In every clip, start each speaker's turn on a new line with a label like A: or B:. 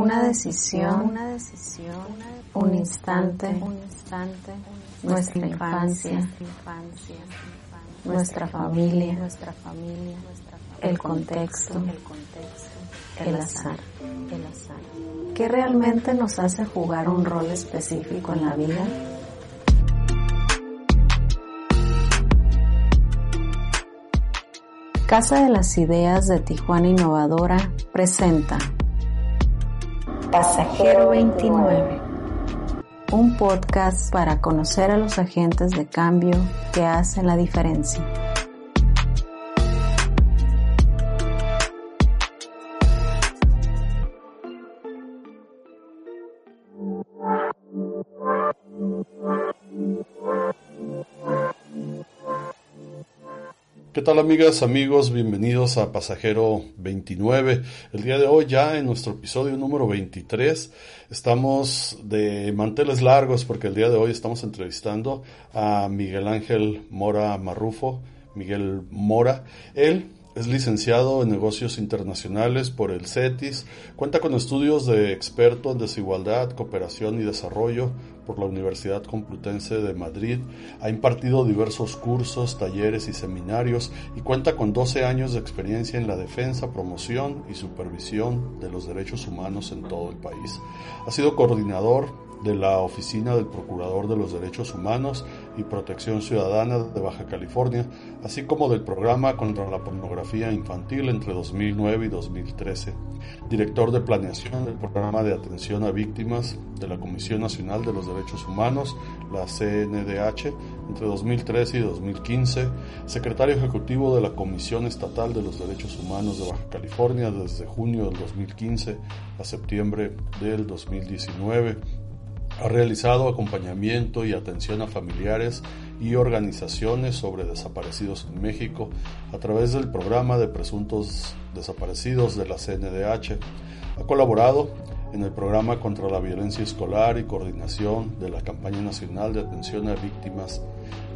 A: Una decisión, una decisión, un instante, un instante, nuestra infancia, nuestra familia, nuestra familia, el contexto, el contexto, el azar, el azar. ¿Qué realmente nos hace jugar un rol específico en la vida? Casa de las Ideas de Tijuana Innovadora presenta Pasajero 29, un podcast para conocer a los agentes de cambio que hacen la diferencia.
B: ¿Qué tal amigas, amigos? Bienvenidos a Pasajero 29. El día de hoy ya en nuestro episodio número 23 estamos de manteles largos porque el día de hoy estamos entrevistando a Miguel Ángel Mora Marrufo, Miguel Mora. Él es licenciado en negocios internacionales por el CETIS, cuenta con estudios de experto en desigualdad, cooperación y desarrollo por la Universidad Complutense de Madrid, ha impartido diversos cursos, talleres y seminarios y cuenta con 12 años de experiencia en la defensa, promoción y supervisión de los derechos humanos en todo el país. Ha sido coordinador de la Oficina del Procurador de los Derechos Humanos y Protección Ciudadana de Baja California, así como del Programa contra la Pornografía Infantil entre 2009 y 2013, director de planeación del Programa de Atención a Víctimas de la Comisión Nacional de los Derechos Humanos, la CNDH, entre 2013 y 2015, secretario ejecutivo de la Comisión Estatal de los Derechos Humanos de Baja California desde junio del 2015 a septiembre del 2019, ha realizado acompañamiento y atención a familiares y organizaciones sobre desaparecidos en México a través del programa de presuntos desaparecidos de la CNDH. Ha colaborado en el programa contra la violencia escolar y coordinación de la campaña nacional de atención a víctimas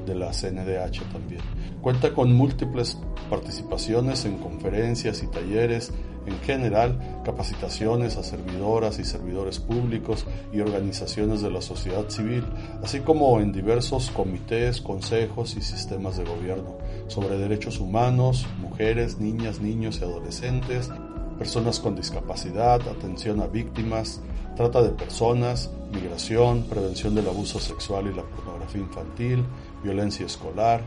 B: de la CNDH también. Cuenta con múltiples participaciones en conferencias y talleres, en general capacitaciones a servidoras y servidores públicos y organizaciones de la sociedad civil, así como en diversos comités, consejos y sistemas de gobierno sobre derechos humanos, mujeres, niñas, niños y adolescentes, personas con discapacidad, atención a víctimas, trata de personas, migración, prevención del abuso sexual y la pornografía infantil, violencia escolar,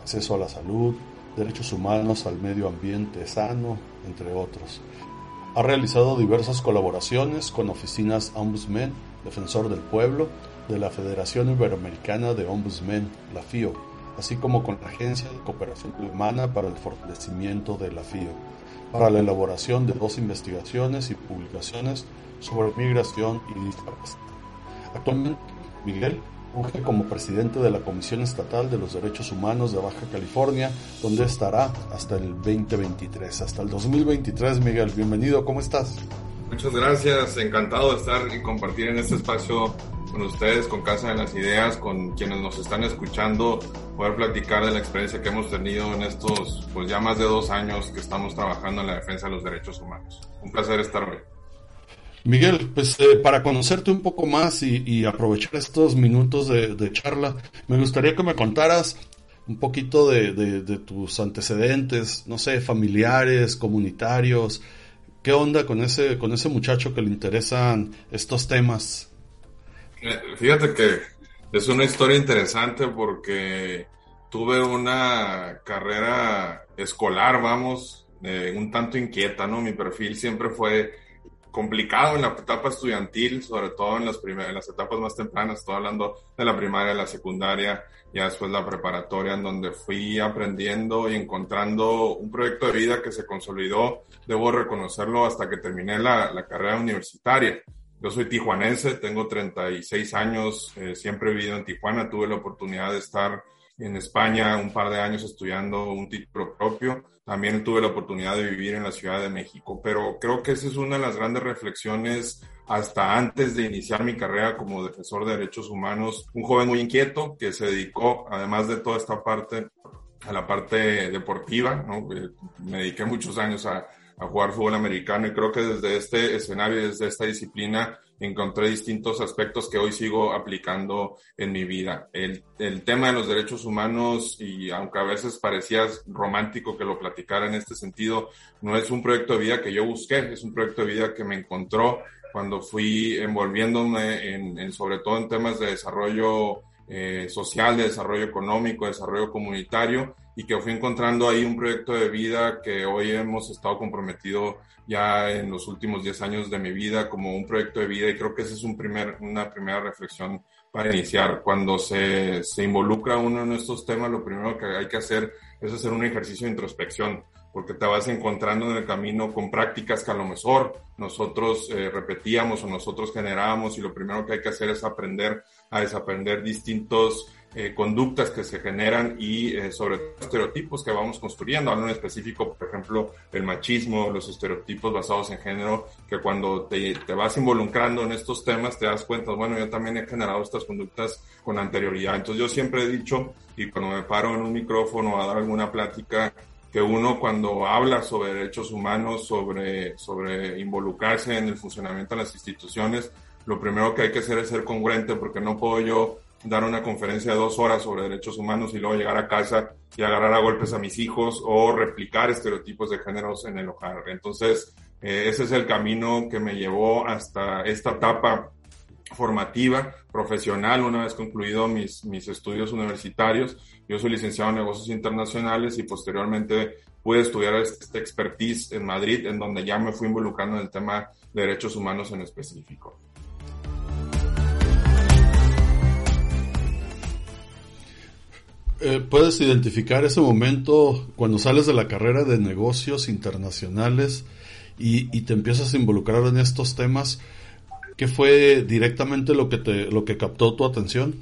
B: acceso a la salud, derechos humanos al medio ambiente sano, entre otros. Ha realizado diversas colaboraciones con oficinas Ombudsman, Defensor del Pueblo, de la Federación Iberoamericana de Ombudsman, la FIO, así como con la Agencia de Cooperación Humana para el Fortalecimiento de la FIO, para la elaboración de dos investigaciones y publicaciones sobre migración y discapacidad. Actualmente, Miguel como presidente de la Comisión Estatal de los Derechos Humanos de Baja California, donde estará hasta el 2023, hasta el 2023. Miguel, bienvenido, ¿cómo estás?
C: Muchas gracias, encantado de estar y compartir en este espacio con ustedes, con Casa de las Ideas, con quienes nos están escuchando, poder platicar de la experiencia que hemos tenido en estos, pues ya más de dos años que estamos trabajando en la defensa de los derechos humanos. Un placer estar hoy.
B: Miguel, pues eh, para conocerte un poco más y, aprovechar estos minutos de, charla, me gustaría que me contaras un poquito de, tus antecedentes, no sé, familiares, comunitarios. ¿Qué onda con ese, con ese muchacho que le interesan estos temas?
C: Eh, fíjate que es una historia interesante porque tuve una carrera escolar, vamos, eh, un tanto inquieta, ¿no? Mi perfil siempre fue complicado en la etapa estudiantil, sobre todo en las, en las etapas más tempranas, estoy hablando de la primaria, la secundaria, ya después la preparatoria, en donde fui aprendiendo y encontrando un proyecto de vida que se consolidó, debo reconocerlo, hasta que terminé la, la carrera universitaria. Yo soy tijuanense, tengo 36 años, eh, siempre he vivido en Tijuana, tuve la oportunidad de estar en España un par de años estudiando un título propio. También tuve la oportunidad de vivir en la Ciudad de México, pero creo que esa es una de las grandes reflexiones hasta antes de iniciar mi carrera como defensor de derechos humanos. Un joven muy inquieto que se dedicó, además de toda esta parte, a la parte deportiva. ¿no? Eh, me dediqué muchos años a, a jugar fútbol americano y creo que desde este escenario, desde esta disciplina, encontré distintos aspectos que hoy sigo aplicando en mi vida. El, el, tema de los derechos humanos, y aunque a veces parecía romántico que lo platicara en este sentido, no es un proyecto de vida que yo busqué, es un proyecto de vida que me encontró cuando fui envolviéndome en, en sobre todo en temas de desarrollo eh, social, de desarrollo económico, de desarrollo comunitario, y que fui encontrando ahí un proyecto de vida que hoy hemos estado comprometido ya en los últimos 10 años de mi vida como un proyecto de vida y creo que esa es un primer, una primera reflexión para iniciar. Cuando se, se involucra uno en estos temas, lo primero que hay que hacer es hacer un ejercicio de introspección porque te vas encontrando en el camino con prácticas que a lo mejor nosotros eh, repetíamos o nosotros generábamos y lo primero que hay que hacer es aprender a desaprender distintos eh, conductas que se generan y eh, sobre estereotipos que vamos construyendo. Hablo en específico, por ejemplo, el machismo, los estereotipos basados en género, que cuando te, te, vas involucrando en estos temas te das cuenta, bueno, yo también he generado estas conductas con anterioridad. Entonces yo siempre he dicho, y cuando me paro en un micrófono a dar alguna plática, que uno cuando habla sobre derechos humanos, sobre, sobre involucrarse en el funcionamiento de las instituciones, lo primero que hay que hacer es ser congruente porque no puedo yo dar una conferencia de dos horas sobre derechos humanos y luego llegar a casa y agarrar a golpes a mis hijos o replicar estereotipos de géneros en el hogar. Entonces, eh, ese es el camino que me llevó hasta esta etapa formativa, profesional, una vez concluido mis, mis estudios universitarios. Yo soy licenciado en negocios internacionales y posteriormente pude estudiar este expertise en Madrid, en donde ya me fui involucrando en el tema de derechos humanos en específico.
B: Eh, ¿Puedes identificar ese momento cuando sales de la carrera de negocios internacionales y, te empiezas a involucrar en estos temas? ¿Qué fue directamente lo que te, lo que captó tu atención?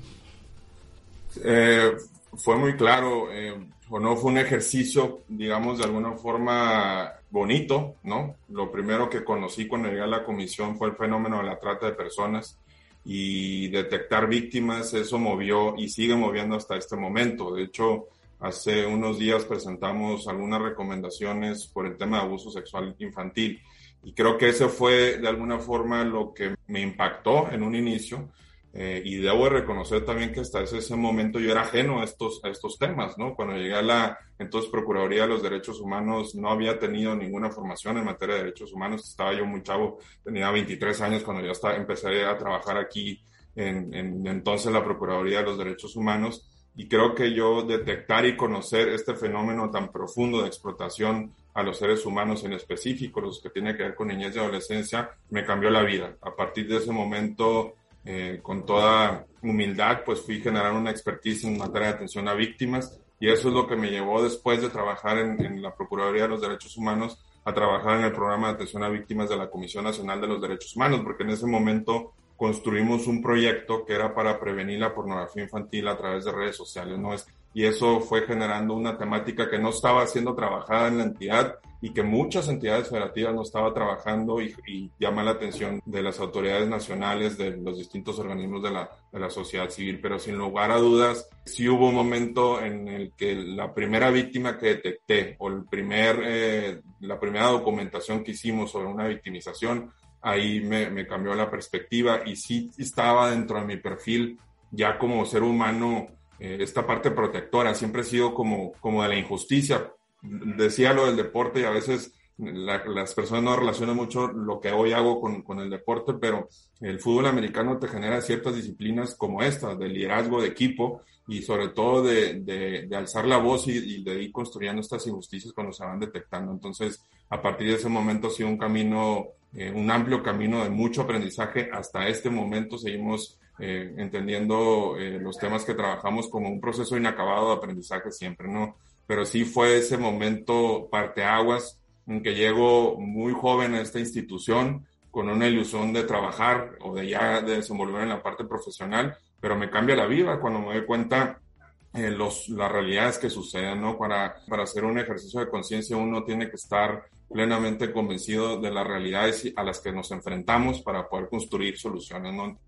C: Eh, fue muy claro, eh, o no fue un ejercicio, digamos, de alguna forma bonito, ¿no? Lo primero que conocí cuando llegué a la comisión fue el fenómeno de la trata de personas y detectar víctimas, eso movió y sigue moviendo hasta este momento. De hecho, hace unos días presentamos algunas recomendaciones por el tema de abuso sexual infantil y creo que ese fue de alguna forma lo que me impactó en un inicio. Eh, y debo reconocer también que hasta ese, momento yo era ajeno a estos, a estos temas, ¿no? Cuando llegué a la entonces Procuraduría de los Derechos Humanos, no había tenido ninguna formación en materia de derechos humanos, estaba yo muy chavo, tenía 23 años cuando estaba, empecé a trabajar aquí en, en entonces la Procuraduría de los Derechos Humanos, y creo que yo detectar y conocer este fenómeno tan profundo de explotación a los seres humanos en específico, los que tienen que ver con niñez y adolescencia, me cambió la vida. A partir de ese momento, eh, con toda humildad, pues fui generando una expertise en materia de atención a víctimas y eso es lo que me llevó después de trabajar en, la Procuraduría de los Derechos Humanos a trabajar en el programa de atención a víctimas de la Comisión Nacional de los Derechos Humanos, porque en ese momento construimos un proyecto que era para prevenir la pornografía infantil a través de redes sociales, ¿no? Y eso fue generando una temática que no estaba siendo trabajada en la entidad y que muchas entidades federativas no estaban trabajando y, y, la atención de las autoridades nacionales, de los distintos organismos de la, de la sociedad civil. Pero sin lugar a dudas, sí hubo un momento en el que la primera víctima que detecté o el primer, eh, la primera documentación que hicimos sobre una victimización, ahí me, me cambió la perspectiva y sí estaba dentro de mi perfil ya como ser humano eh, esta parte protectora, siempre he sido como, como de la injusticia. Decía lo del deporte y a veces las personas no relacionan mucho lo que hoy hago con, con, el deporte, pero el fútbol americano te genera ciertas disciplinas como esta, de liderazgo de equipo y sobre todo de, de, de alzar la voz y, y, de ir construyendo estas injusticias cuando se van detectando. Entonces, a partir de ese momento ha sido un camino, eh, un amplio camino de mucho aprendizaje. Hasta este momento seguimos eh, entendiendo eh, los temas que trabajamos como un proceso inacabado de aprendizaje siempre, ¿no? Pero sí fue ese momento parteaguas en que llego muy joven a esta institución, con una ilusión de trabajar o de ya de desenvolver en la parte profesional, pero me cambia la vida cuando me doy cuenta eh, los, las realidades que suceden, ¿no? Para, para hacer un ejercicio de conciencia uno tiene que estar plenamente convencido de las realidades a las que nos enfrentamos para poder construir soluciones, ¿no?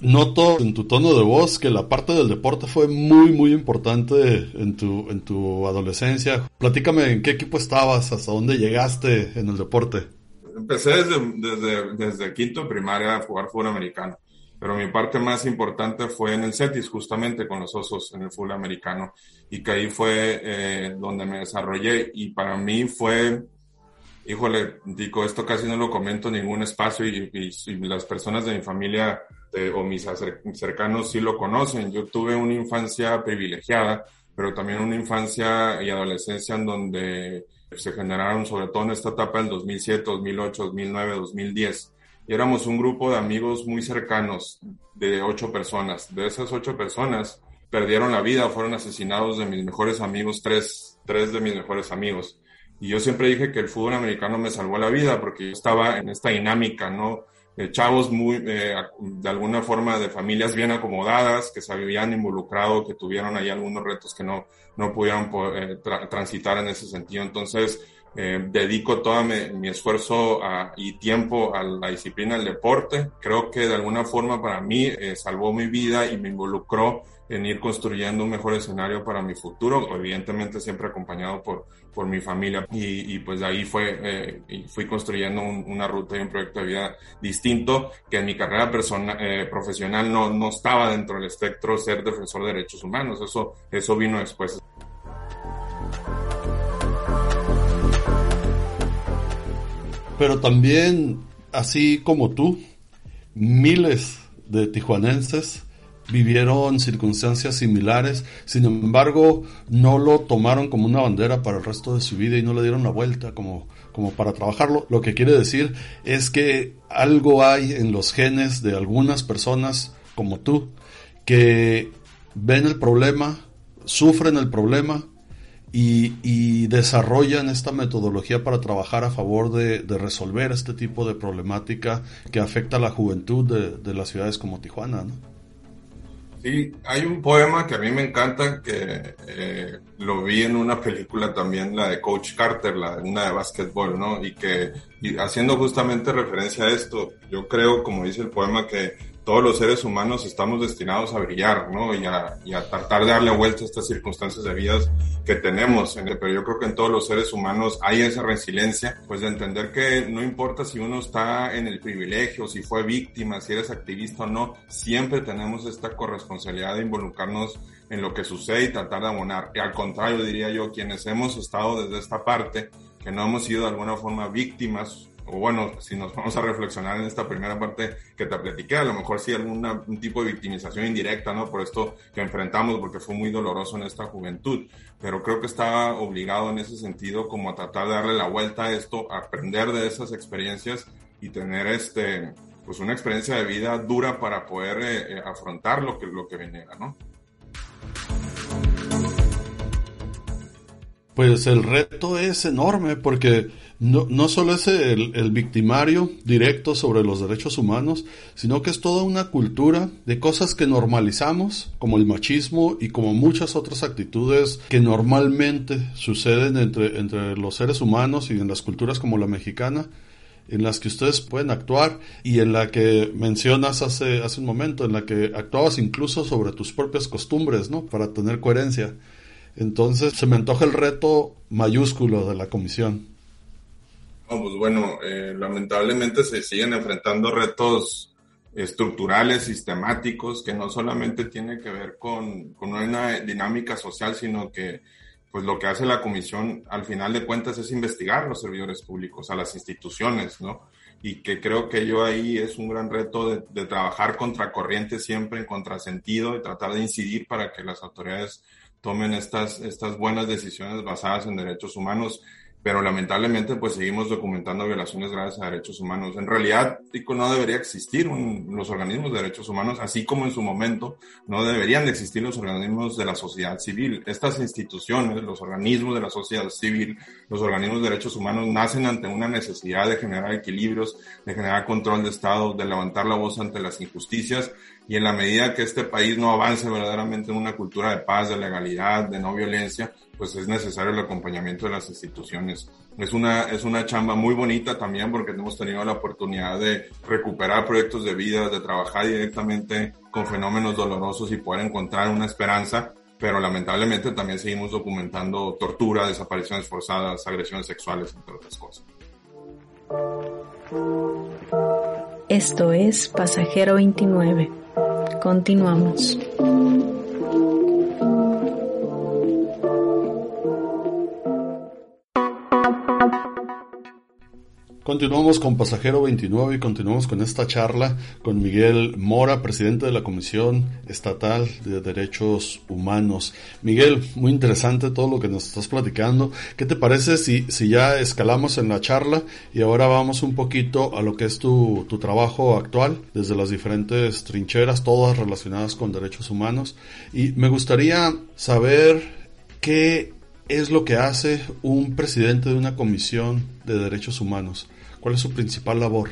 B: Noto en tu tono de voz que la parte del deporte fue muy, muy importante en tu, en tu adolescencia. Platícame en qué equipo estabas, hasta dónde llegaste en el deporte.
C: Empecé desde, desde, quinto primaria a jugar fútbol americano, pero mi parte más importante fue en el CETIS, justamente con los osos en el fútbol americano, y que ahí fue eh, donde me desarrollé, y para mí fue híjole, digo, esto casi no lo comento en ningún espacio y, y, y las personas de mi familia de, o mis cercanos sí lo conocen. Yo tuve una infancia privilegiada, pero también una infancia y adolescencia en donde se generaron, sobre todo en esta etapa del 2007, 2008, 2009, 2010. Y éramos un grupo de amigos muy cercanos, de ocho personas. De esas ocho personas, perdieron la vida, fueron asesinados de mis mejores amigos, tres, tres de mis mejores amigos. Y yo siempre dije que el fútbol americano me salvó la vida porque yo estaba en esta dinámica, ¿no? De chavos muy, eh, de alguna forma, de familias bien acomodadas, que se habían involucrado, que tuvieron ahí algunos retos que no, no pudieron eh, tra transitar en ese sentido. Entonces, eh, dedico todo mi, esfuerzo y tiempo a la disciplina del deporte. Creo que de alguna forma para mí eh, salvó mi vida y me involucró en ir construyendo un mejor escenario para mi futuro, evidentemente siempre acompañado por, por mi familia y, y pues ahí fue, eh, fui construyendo un, una ruta y un proyecto de vida distinto que en mi carrera persona, eh, profesional no, no estaba dentro del espectro ser defensor de derechos humanos, eso, eso vino después.
B: Pero también, así como tú, miles de tijuanenses vivieron circunstancias similares, sin embargo no lo tomaron como una bandera para el resto de su vida y no le dieron la vuelta como, como para trabajarlo. Lo que quiere decir es que algo hay en los genes de algunas personas como tú que ven el problema, sufren el problema y, desarrollan esta metodología para trabajar a favor de, de, resolver este tipo de problemática que afecta a la juventud de, de las ciudades como Tijuana. ¿no?
C: Sí, hay un poema que a mí me encanta, que eh, lo vi en una película también, la de Coach Carter, la una de básquetbol, ¿no? Y que, y haciendo justamente referencia a esto, yo creo, como dice el poema, que todos los seres humanos estamos destinados a brillar, ¿no? Y a, y a tratar de darle vuelta a estas circunstancias de vida que tenemos. Pero yo creo que en todos los seres humanos hay esa resiliencia, pues de entender que no importa si uno está en el privilegio, si fue víctima, si eres activista o no, siempre tenemos esta corresponsabilidad de involucrarnos en lo que sucede y tratar de abonar. Y al contrario, diría yo, quienes hemos estado desde esta parte, que no hemos sido de alguna forma víctimas o bueno, si nos vamos a reflexionar en esta primera parte que te platiqué, a lo mejor sí algún tipo de victimización indirecta, ¿no? Por esto que enfrentamos, porque fue muy doloroso en esta juventud, pero creo que está obligado en ese sentido como a tratar de darle la vuelta a esto, aprender de esas experiencias y tener este, pues una experiencia de vida dura para poder eh, eh, afrontar lo que, lo que venga, ¿no?
B: Pues el reto es enorme porque no, solo es el, el, victimario directo sobre los derechos humanos, sino que es toda una cultura de cosas que normalizamos, como el machismo y como muchas otras actitudes que normalmente suceden entre, entre los seres humanos y en las culturas como la mexicana, en las que ustedes pueden actuar y en la que mencionas hace, hace un momento, en la que actuabas incluso sobre tus propias costumbres, ¿no? Para tener coherencia. Entonces se me antoja el reto mayúsculo de la comisión.
C: No, pues bueno, eh, lamentablemente se siguen enfrentando retos estructurales, sistemáticos, que no solamente tiene que ver con, con, una dinámica social, sino que pues lo que hace la comisión al final de cuentas es investigar los servidores públicos, a las instituciones, ¿no? Y que creo que yo ahí es un gran reto de, de trabajar contra corriente siempre, en contrasentido, y tratar de incidir para que las autoridades tomen estas, estas buenas decisiones basadas en derechos humanos. Pero lamentablemente pues seguimos documentando violaciones graves a derechos humanos. En realidad no debería existir los organismos de derechos humanos, así como en su momento no deberían de existir los organismos de la sociedad civil. Estas instituciones, los organismos de la sociedad civil, los organismos de derechos humanos nacen ante una necesidad de generar equilibrios, de generar control de Estado, de levantar la voz ante las injusticias y en la medida que este país no avance verdaderamente en una cultura de paz, de legalidad, de no violencia, pues es necesario el acompañamiento de las instituciones. Es una, es una chamba muy bonita también porque hemos tenido la oportunidad de recuperar proyectos de vida, de trabajar directamente con fenómenos dolorosos y poder encontrar una esperanza, pero lamentablemente también seguimos documentando tortura, desapariciones forzadas, agresiones sexuales, entre otras cosas.
A: Esto es Pasajero 29. Continuamos.
B: Continuamos con Pasajero 29 y continuamos con esta charla con Miguel Mora, presidente de la Comisión Estatal de Derechos Humanos. Miguel, muy interesante todo lo que nos estás platicando. ¿Qué te parece si, si ya escalamos en la charla y ahora vamos un poquito a lo que es tu, tu trabajo actual desde las diferentes trincheras, todas relacionadas con derechos humanos? Y me gustaría saber qué es lo que hace un presidente de una comisión de derechos humanos. ¿Cuál es su principal labor?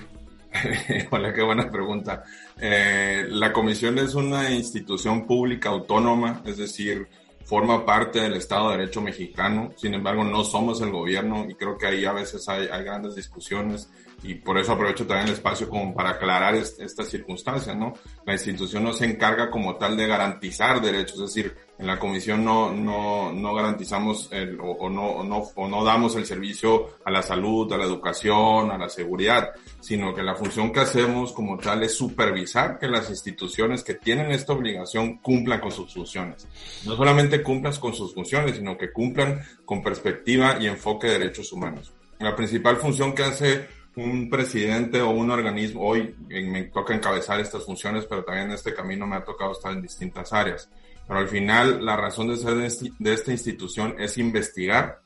C: Hola, qué buena pregunta. Eh, la comisión es una institución pública autónoma, es decir, forma parte del Estado de Derecho mexicano. Sin embargo, no somos el gobierno y creo que ahí a veces hay, hay grandes discusiones y por eso aprovecho también el espacio como para aclarar estas circunstancias, ¿no? La institución no se encarga como tal de garantizar derechos, es decir, en la comisión no, no, no garantizamos el, o, no, o, no, o no damos el servicio a la salud, a la educación, a la seguridad, sino que la función que hacemos como tal es supervisar que las instituciones que tienen esta obligación cumplan con sus funciones. No solamente cumplan con sus funciones, sino que cumplan con perspectiva y enfoque de derechos humanos. La principal función que hace un presidente o un organismo, hoy me toca encabezar estas funciones, pero también en este camino me ha tocado estar en distintas áreas. Pero al final la razón de ser de esta institución es investigar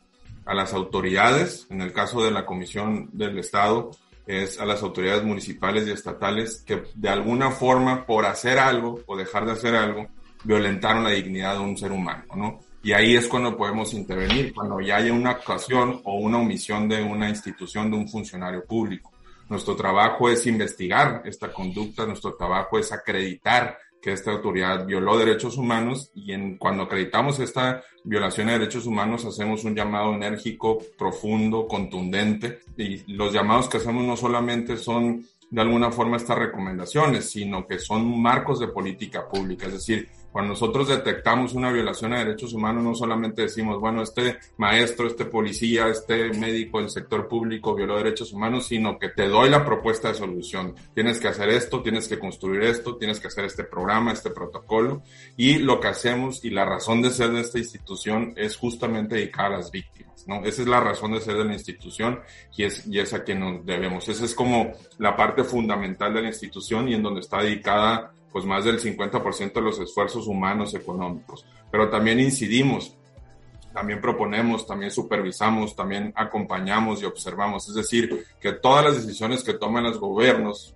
C: a las autoridades, en el caso de la Comisión del Estado, es a las autoridades municipales y estatales que de alguna forma por hacer algo o dejar de hacer algo violentaron la dignidad de un ser humano, ¿no? Y ahí es cuando podemos intervenir, cuando ya haya una actuación o una omisión de una institución, de un funcionario público. Nuestro trabajo es investigar esta conducta, nuestro trabajo es acreditar que esta autoridad violó derechos humanos y en, cuando acreditamos esta violación de derechos humanos hacemos un llamado enérgico, profundo, contundente y los llamados que hacemos no solamente son de alguna forma estas recomendaciones, sino que son marcos de política pública, es decir, cuando nosotros detectamos una violación a derechos humanos, no solamente decimos, bueno, este maestro, este policía, este médico del sector público violó derechos humanos, sino que te doy la propuesta de solución. Tienes que hacer esto, tienes que construir esto, tienes que hacer este programa, este protocolo. Y lo que hacemos y la razón de ser de esta institución es justamente dedicar a las víctimas, ¿no? Esa es la razón de ser de la institución y es, y es a quien nos debemos. Esa es como la parte fundamental de la institución y en donde está dedicada pues más del 50% de los esfuerzos humanos económicos. Pero también incidimos, también proponemos, también supervisamos, también acompañamos y observamos. Es decir, que todas las decisiones que toman los gobiernos,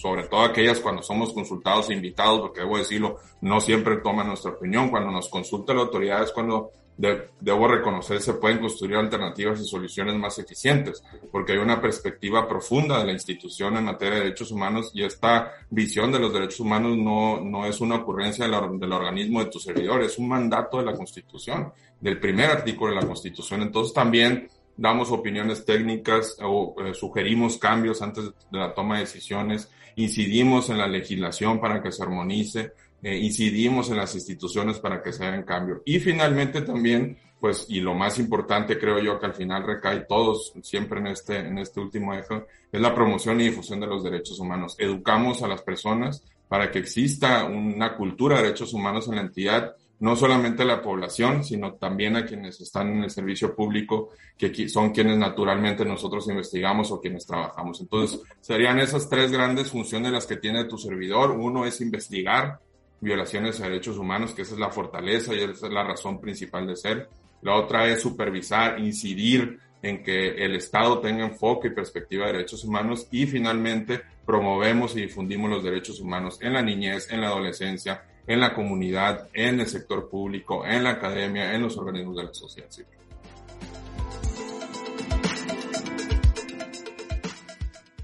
C: sobre todo aquellas cuando somos consultados e invitados, porque debo decirlo, no siempre toman nuestra opinión. Cuando nos consulta la autoridad es cuando debo reconocer, se pueden construir alternativas y soluciones más eficientes, porque hay una perspectiva profunda de la institución en materia de derechos humanos y esta visión de los derechos humanos no, no es una ocurrencia del, organismo de tu servidor, es un mandato de la Constitución, del primer artículo de la Constitución. Entonces también damos opiniones técnicas o eh, sugerimos cambios antes de la toma de decisiones, incidimos en la legislación para que se armonice, eh, incidimos en las instituciones para que se hagan cambios. Y finalmente también, pues, y lo más importante creo yo que al final recae todos siempre en este, en este último eje, es la promoción y difusión de los derechos humanos. Educamos a las personas para que exista una cultura de derechos humanos en la entidad, no solamente a la población, sino también a quienes están en el servicio público, que son quienes naturalmente nosotros investigamos o quienes trabajamos. Entonces, serían esas tres grandes funciones las que tiene tu servidor. Uno es investigar, violaciones a derechos humanos, que esa es la fortaleza y esa es la razón principal de ser. La otra es supervisar, incidir en que el Estado tenga enfoque y perspectiva de derechos humanos y finalmente promovemos y difundimos los derechos humanos en la niñez, en la adolescencia, en la comunidad, en el sector público, en la academia, en los organismos de la sociedad civil.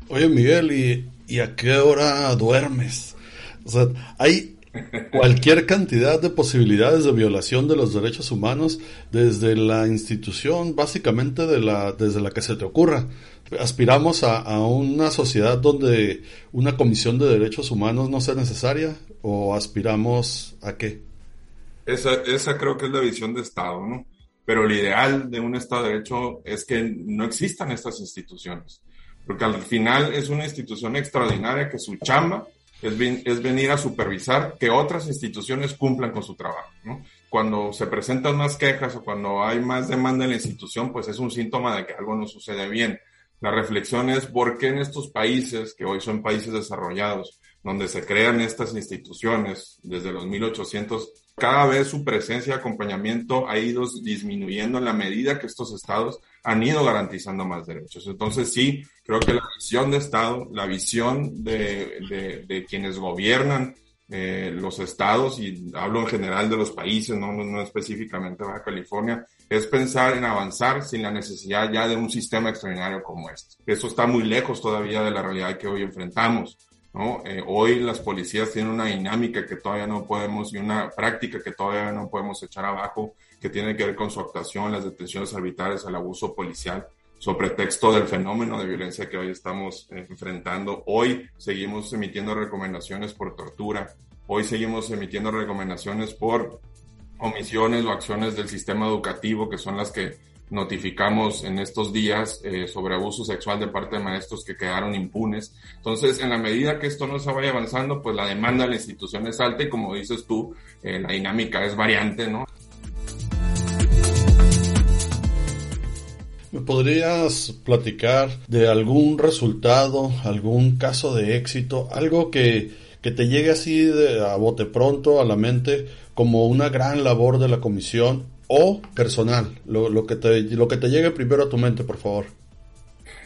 B: Oye Miguel, ¿y, ¿y a qué hora duermes? O sea, hay cualquier cantidad de posibilidades de violación de los derechos humanos desde la institución, básicamente de la, desde la que se te ocurra. ¿Aspiramos a, una sociedad donde una comisión de derechos humanos no sea necesaria o aspiramos a qué?
C: Esa, esa creo que es la visión de Estado, ¿no? Pero lo ideal de un Estado de Derecho es que no existan estas instituciones, porque al final es una institución extraordinaria que su chamba es, es, venir a supervisar que otras instituciones cumplan con su trabajo. Cuando se presentan más quejas o cuando hay más demanda en la institución, pues es un síntoma de que algo no sucede bien. La reflexión es por qué en estos países, que hoy son países desarrollados, donde se crean estas instituciones desde los 1800, cada vez su presencia y acompañamiento ha ido disminuyendo en la medida que estos estados han ido garantizando más derechos. Entonces sí, creo que la visión de Estado, la visión de, de, de quienes gobiernan eh, los estados, y hablo en general de los países, no, no, no específicamente Baja California, es pensar en avanzar sin la necesidad ya de un sistema extraordinario como este. Eso está muy lejos todavía de la realidad que hoy enfrentamos. ¿No? Eh, hoy las policías tienen una dinámica que todavía no podemos y una práctica que todavía no podemos echar abajo, que tiene que ver con su actuación, las detenciones arbitrarias, el abuso policial, sobre pretexto del fenómeno de violencia que hoy estamos eh, enfrentando. Hoy seguimos emitiendo recomendaciones por tortura, hoy seguimos emitiendo recomendaciones por omisiones o acciones del sistema educativo, que son las que notificamos en estos días eh, sobre abuso sexual de parte de maestros que quedaron impunes. Entonces, en la medida que esto no se vaya avanzando, pues la demanda de la institución es alta y como dices tú, eh, la dinámica es variante, ¿no?
B: ¿Me podrías platicar de algún resultado, algún caso de éxito, algo que, que te llegue así de, a bote pronto a la mente como una gran labor de la comisión o personal, lo, lo, que te, lo que te llegue primero a tu mente, por favor.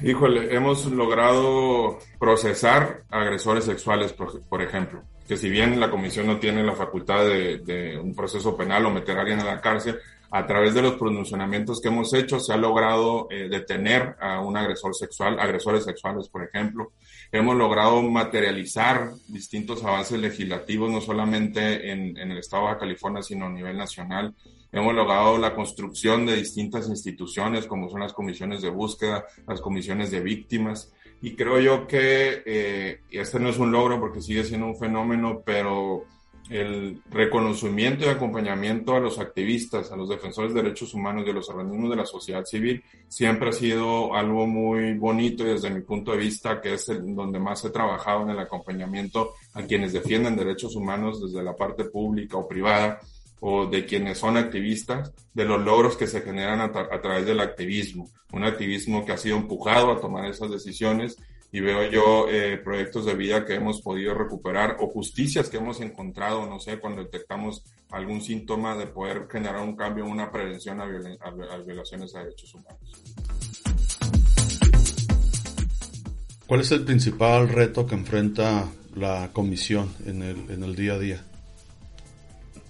C: Híjole, hemos logrado procesar agresores sexuales, por, por, ejemplo, que si bien la comisión no tiene la facultad de, un proceso penal o meter a alguien en la cárcel, a través de los pronunciamientos que hemos hecho se ha logrado eh, detener a un agresor sexual, agresores sexuales, por ejemplo. Hemos logrado materializar distintos avances legislativos, no solamente en, en el estado de California, sino a nivel nacional Hemos logrado la construcción de distintas instituciones, como son las comisiones de búsqueda, las comisiones de víctimas. Y creo yo que eh, este no es un logro porque sigue siendo un fenómeno, pero el reconocimiento y acompañamiento a los activistas, a los defensores de derechos humanos y a los organismos de la sociedad civil siempre ha sido algo muy bonito y desde mi punto de vista que es el, donde más he trabajado en el acompañamiento a quienes defienden derechos humanos desde la parte pública o privada o de quienes son activistas, de los logros que se generan a, través del activismo, un activismo que ha sido empujado a tomar esas decisiones y veo yo eh, proyectos de vida que hemos podido recuperar o justicias que hemos encontrado, no sé, cuando detectamos algún síntoma de poder generar un cambio, una prevención a, violaciones a derechos humanos.
B: ¿Cuál es el principal reto que enfrenta la comisión en el día a día?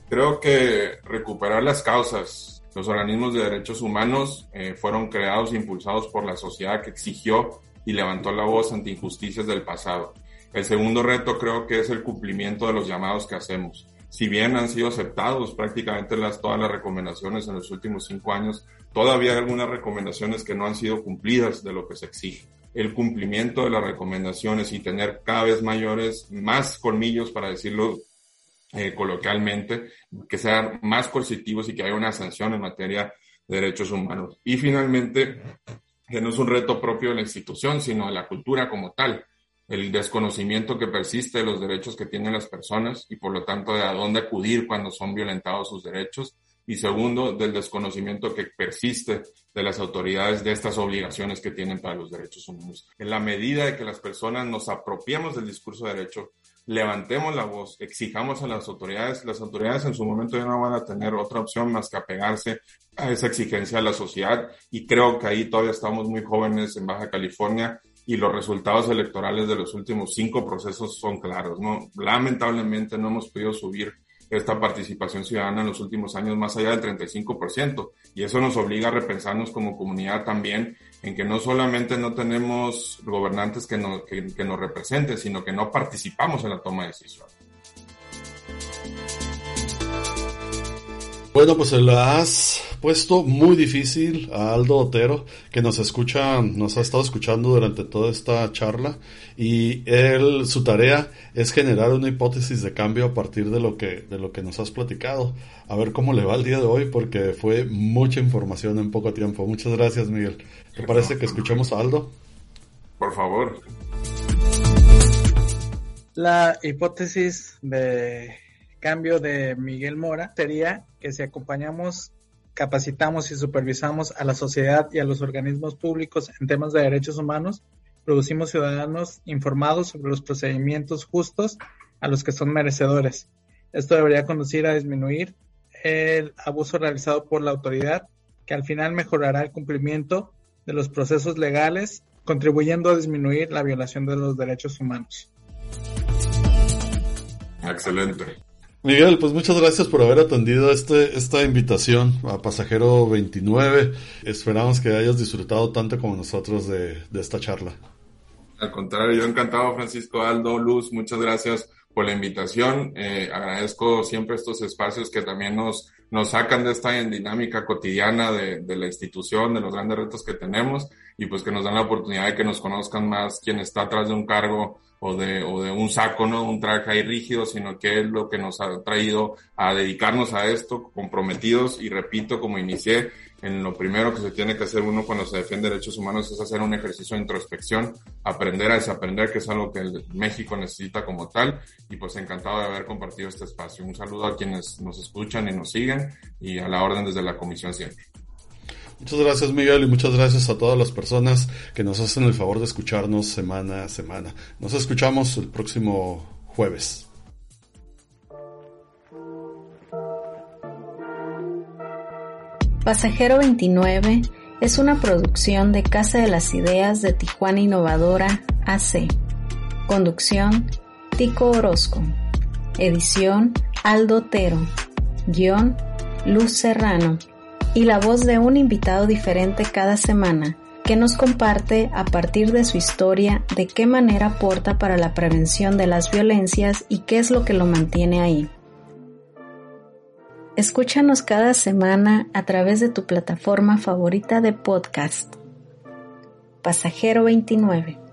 C: Creo que recuperar las causas. Los organismos de derechos humanos eh, fueron creados e impulsados por la sociedad que exigió y levantó la voz ante injusticias del pasado. El segundo reto creo que es el cumplimiento de los llamados que hacemos. Si bien han sido aceptados prácticamente las, todas las recomendaciones en los últimos cinco años, todavía hay algunas recomendaciones que no han sido cumplidas de lo que se exige. El cumplimiento de las recomendaciones y tener cada vez mayores, más colmillos, para decirlo eh, coloquialmente, que sean más coercitivos y que haya una sanción en materia de derechos humanos. Y finalmente, que no es un reto propio de la institución, sino de la cultura como tal, el desconocimiento que persiste de los derechos que tienen las personas y por lo tanto de a dónde acudir cuando son violentados sus derechos, y segundo, del desconocimiento que persiste de las autoridades de estas obligaciones que tienen para los derechos humanos. En la medida de que las personas nos apropiamos del discurso de derecho, levantemos la voz, exijamos a las autoridades, las autoridades en su momento ya no van a tener otra opción más que apegarse a esa exigencia de la sociedad y creo que ahí todavía estamos muy jóvenes en Baja California y los resultados electorales de los últimos cinco procesos son claros, ¿no? Lamentablemente no hemos podido subir esta participación ciudadana en los últimos años más allá del 35%. Y eso nos obliga a repensarnos como comunidad también en que no solamente no tenemos gobernantes que, que, que nos representen, sino que no participamos en la toma de decisiones.
B: Bueno, pues se la has puesto muy difícil a Aldo Otero, que nos escucha, nos ha estado escuchando durante toda esta charla, y él, su tarea es generar una hipótesis de cambio a partir de lo que, de lo que nos has platicado. A ver cómo le va el día de hoy, porque fue mucha información en poco tiempo. Muchas gracias, Miguel. ¿Te parece que escuchemos a Aldo?
C: Por favor.
D: La hipótesis de cambio de Miguel Mora sería que si acompañamos, capacitamos y supervisamos a la sociedad y a los organismos públicos en temas de derechos humanos, producimos ciudadanos informados sobre los procedimientos justos a los que son merecedores. Esto debería conducir a disminuir el abuso realizado por la autoridad, que al final mejorará el cumplimiento de los procesos legales, contribuyendo a disminuir la violación de los derechos humanos.
C: Excelente.
B: Miguel, pues muchas gracias por haber atendido este, esta invitación a Pasajero 29. Esperamos que hayas disfrutado tanto como nosotros de, esta charla.
C: Al contrario, yo encantado, Francisco Aldo, Luz, muchas gracias por la invitación. Eh, agradezco siempre estos espacios que también nos, nos sacan de esta dinámica cotidiana de, la institución, de los grandes retos que tenemos y pues que nos dan la oportunidad de que nos conozcan más quien está atrás de un cargo o de, o de un saco, ¿no? Un traje ahí rígido, sino que es lo que nos ha traído a dedicarnos a esto, comprometidos y repito, como inicié, en lo primero que se tiene que hacer uno cuando se defiende derechos humanos es hacer un ejercicio de introspección, aprender a desaprender, que es algo que México necesita como tal, y pues encantado de haber compartido este espacio. Un saludo a quienes nos escuchan y nos siguen, y a la orden desde la comisión siempre.
B: Muchas gracias Miguel y muchas gracias a todas las personas que nos hacen el favor de escucharnos semana a semana. Nos escuchamos el próximo jueves.
A: Pasajero 29 es una producción de Casa de las Ideas de Tijuana Innovadora AC. Conducción Tico Orozco. Edición Aldo Otero. Guión Luz Serrano y la voz de un invitado diferente cada semana que nos comparte a partir de su historia de qué manera aporta para la prevención de las violencias y qué es lo que lo mantiene ahí. Escúchanos cada semana a través de tu plataforma favorita de podcast. Pasajero 29